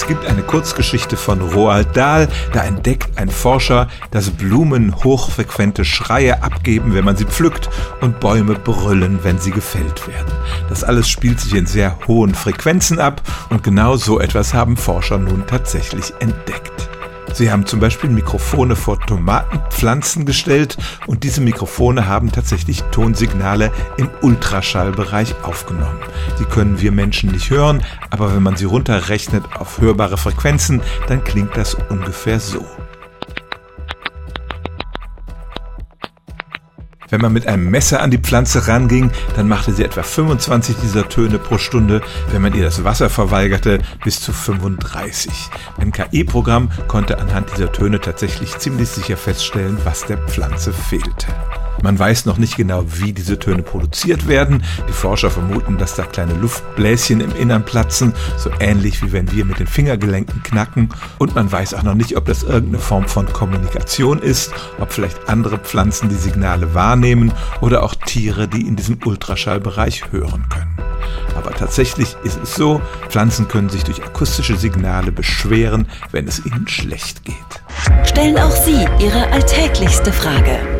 Es gibt eine Kurzgeschichte von Roald Dahl, da entdeckt ein Forscher, dass Blumen hochfrequente Schreie abgeben, wenn man sie pflückt und Bäume brüllen, wenn sie gefällt werden. Das alles spielt sich in sehr hohen Frequenzen ab und genau so etwas haben Forscher nun tatsächlich entdeckt. Sie haben zum Beispiel Mikrofone vor Tomatenpflanzen gestellt und diese Mikrofone haben tatsächlich Tonsignale im Ultraschallbereich aufgenommen. Die können wir Menschen nicht hören, aber wenn man sie runterrechnet auf hörbare Frequenzen, dann klingt das ungefähr so. Wenn man mit einem Messer an die Pflanze ranging, dann machte sie etwa 25 dieser Töne pro Stunde, wenn man ihr das Wasser verweigerte, bis zu 35. Ein KI-Programm konnte anhand dieser Töne tatsächlich ziemlich sicher feststellen, was der Pflanze fehlte. Man weiß noch nicht genau, wie diese Töne produziert werden. Die Forscher vermuten, dass da kleine Luftbläschen im Innern platzen, so ähnlich wie wenn wir mit den Fingergelenken knacken. Und man weiß auch noch nicht, ob das irgendeine Form von Kommunikation ist, ob vielleicht andere Pflanzen die Signale wahrnehmen oder auch Tiere, die in diesem Ultraschallbereich hören können. Aber tatsächlich ist es so, Pflanzen können sich durch akustische Signale beschweren, wenn es ihnen schlecht geht. Stellen auch Sie Ihre alltäglichste Frage